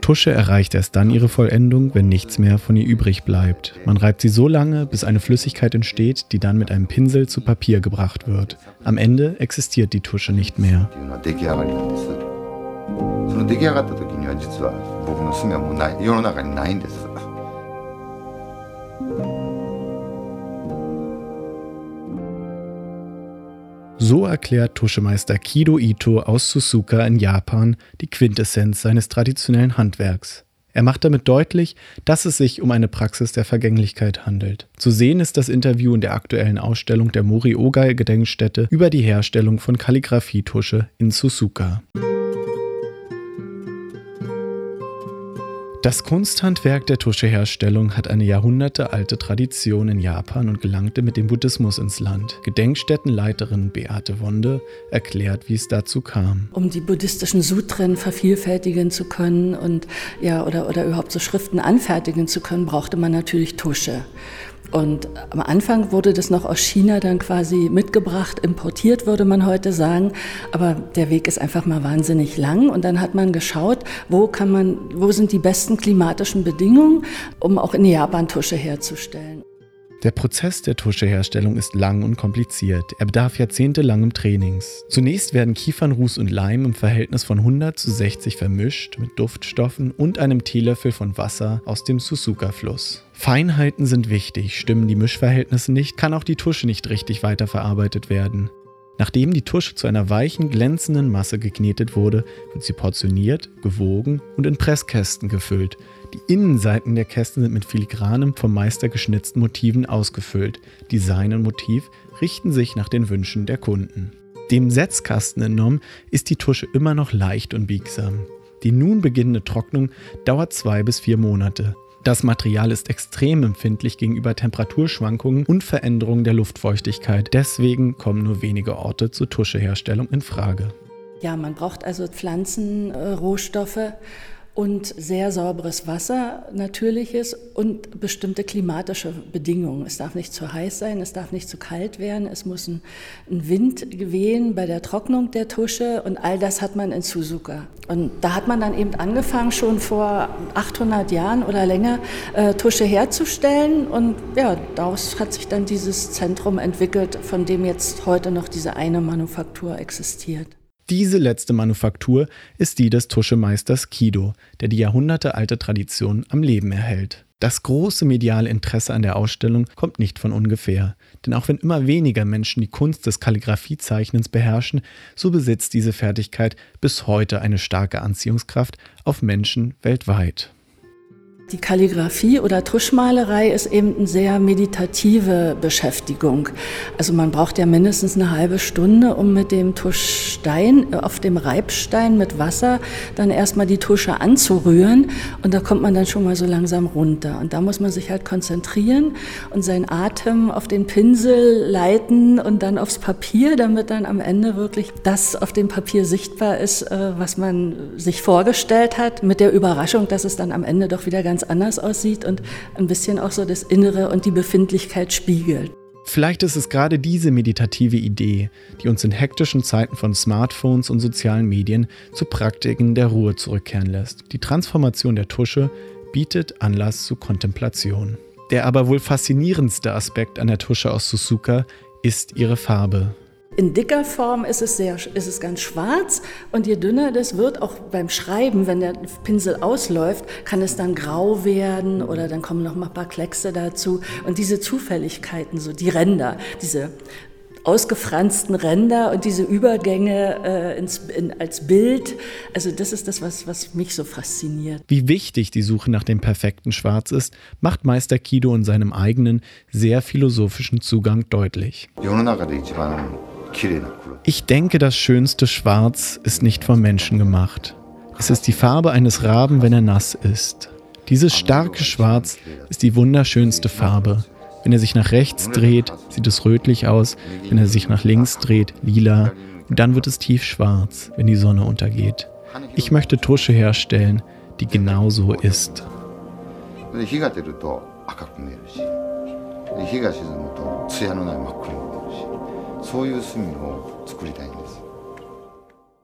Tusche erreicht erst dann ihre Vollendung, wenn nichts mehr von ihr übrig bleibt. Man reibt sie so lange, bis eine Flüssigkeit entsteht, die dann mit einem Pinsel zu Papier gebracht wird. Am Ende existiert die Tusche nicht mehr. So erklärt Tuschemeister Kido Ito aus Suzuka in Japan die Quintessenz seines traditionellen Handwerks. Er macht damit deutlich, dass es sich um eine Praxis der Vergänglichkeit handelt. Zu sehen ist das Interview in der aktuellen Ausstellung der Mori Ogai Gedenkstätte über die Herstellung von Kalligraphietusche in Suzuka. Das Kunsthandwerk der Tuscheherstellung hat eine jahrhundertealte Tradition in Japan und gelangte mit dem Buddhismus ins Land. Gedenkstättenleiterin Beate Wonde erklärt, wie es dazu kam. Um die buddhistischen Sutren vervielfältigen zu können und ja oder, oder überhaupt so Schriften anfertigen zu können, brauchte man natürlich Tusche. Und am Anfang wurde das noch aus China dann quasi mitgebracht, importiert würde man heute sagen. Aber der Weg ist einfach mal wahnsinnig lang. Und dann hat man geschaut, wo kann man, wo sind die besten klimatischen Bedingungen, um auch in Japan Tusche herzustellen. Der Prozess der Tuscheherstellung ist lang und kompliziert. Er bedarf jahrzehntelangem Trainings. Zunächst werden Kiefernruß und Leim im Verhältnis von 100 zu 60 vermischt mit Duftstoffen und einem Teelöffel von Wasser aus dem Suzuka-Fluss. Feinheiten sind wichtig, stimmen die Mischverhältnisse nicht, kann auch die Tusche nicht richtig weiterverarbeitet werden. Nachdem die Tusche zu einer weichen, glänzenden Masse geknetet wurde, wird sie portioniert, gewogen und in Presskästen gefüllt. Die Innenseiten der Kästen sind mit filigranem, vom Meister geschnitzten Motiven ausgefüllt. Design und Motiv richten sich nach den Wünschen der Kunden. Dem Setzkasten entnommen ist die Tusche immer noch leicht und biegsam. Die nun beginnende Trocknung dauert zwei bis vier Monate. Das Material ist extrem empfindlich gegenüber Temperaturschwankungen und Veränderungen der Luftfeuchtigkeit. Deswegen kommen nur wenige Orte zur Tuscheherstellung in Frage. Ja, man braucht also Pflanzenrohstoffe und sehr sauberes Wasser, natürliches und bestimmte klimatische Bedingungen. Es darf nicht zu heiß sein, es darf nicht zu kalt werden, es muss ein, ein Wind wehen bei der Trocknung der Tusche und all das hat man in Suzuka. Und da hat man dann eben angefangen, schon vor 800 Jahren oder länger äh, Tusche herzustellen und ja, daraus hat sich dann dieses Zentrum entwickelt, von dem jetzt heute noch diese eine Manufaktur existiert. Diese letzte Manufaktur ist die des Tuschemeisters Kido, der die jahrhundertealte Tradition am Leben erhält. Das große mediale Interesse an der Ausstellung kommt nicht von ungefähr. Denn auch wenn immer weniger Menschen die Kunst des Kalligraphiezeichnens beherrschen, so besitzt diese Fertigkeit bis heute eine starke Anziehungskraft auf Menschen weltweit. Die Kalligraphie oder Tuschmalerei ist eben eine sehr meditative Beschäftigung. Also man braucht ja mindestens eine halbe Stunde, um mit dem Tuschstein auf dem Reibstein mit Wasser dann erstmal die Tusche anzurühren und da kommt man dann schon mal so langsam runter. Und da muss man sich halt konzentrieren und seinen Atem auf den Pinsel leiten und dann aufs Papier, damit dann am Ende wirklich das auf dem Papier sichtbar ist, äh, was man sich vorgestellt hat, mit der Überraschung, dass es dann am Ende doch wieder ganz ganz anders aussieht und ein bisschen auch so das Innere und die Befindlichkeit spiegelt. Vielleicht ist es gerade diese meditative Idee, die uns in hektischen Zeiten von Smartphones und sozialen Medien zu Praktiken der Ruhe zurückkehren lässt. Die Transformation der Tusche bietet Anlass zu Kontemplation. Der aber wohl faszinierendste Aspekt an der Tusche aus Suzuka ist ihre Farbe. In dicker Form ist es, sehr, ist es ganz schwarz und je dünner das wird, auch beim Schreiben, wenn der Pinsel ausläuft, kann es dann grau werden oder dann kommen noch mal ein paar Kleckse dazu. Und diese Zufälligkeiten, so die Ränder, diese ausgefransten Ränder und diese Übergänge äh, ins, in, als Bild. Also das ist das, was, was mich so fasziniert. Wie wichtig die Suche nach dem perfekten Schwarz ist, macht Meister Kido in seinem eigenen, sehr philosophischen Zugang deutlich. Ich denke, das schönste Schwarz ist nicht vom Menschen gemacht. Es ist die Farbe eines Raben, wenn er nass ist. Dieses starke Schwarz ist die wunderschönste Farbe. Wenn er sich nach rechts dreht, sieht es rötlich aus. Wenn er sich nach links dreht, lila. Und dann wird es tiefschwarz, wenn die Sonne untergeht. Ich möchte Tusche herstellen, die genau so ist. そういう炭を作りたいんです。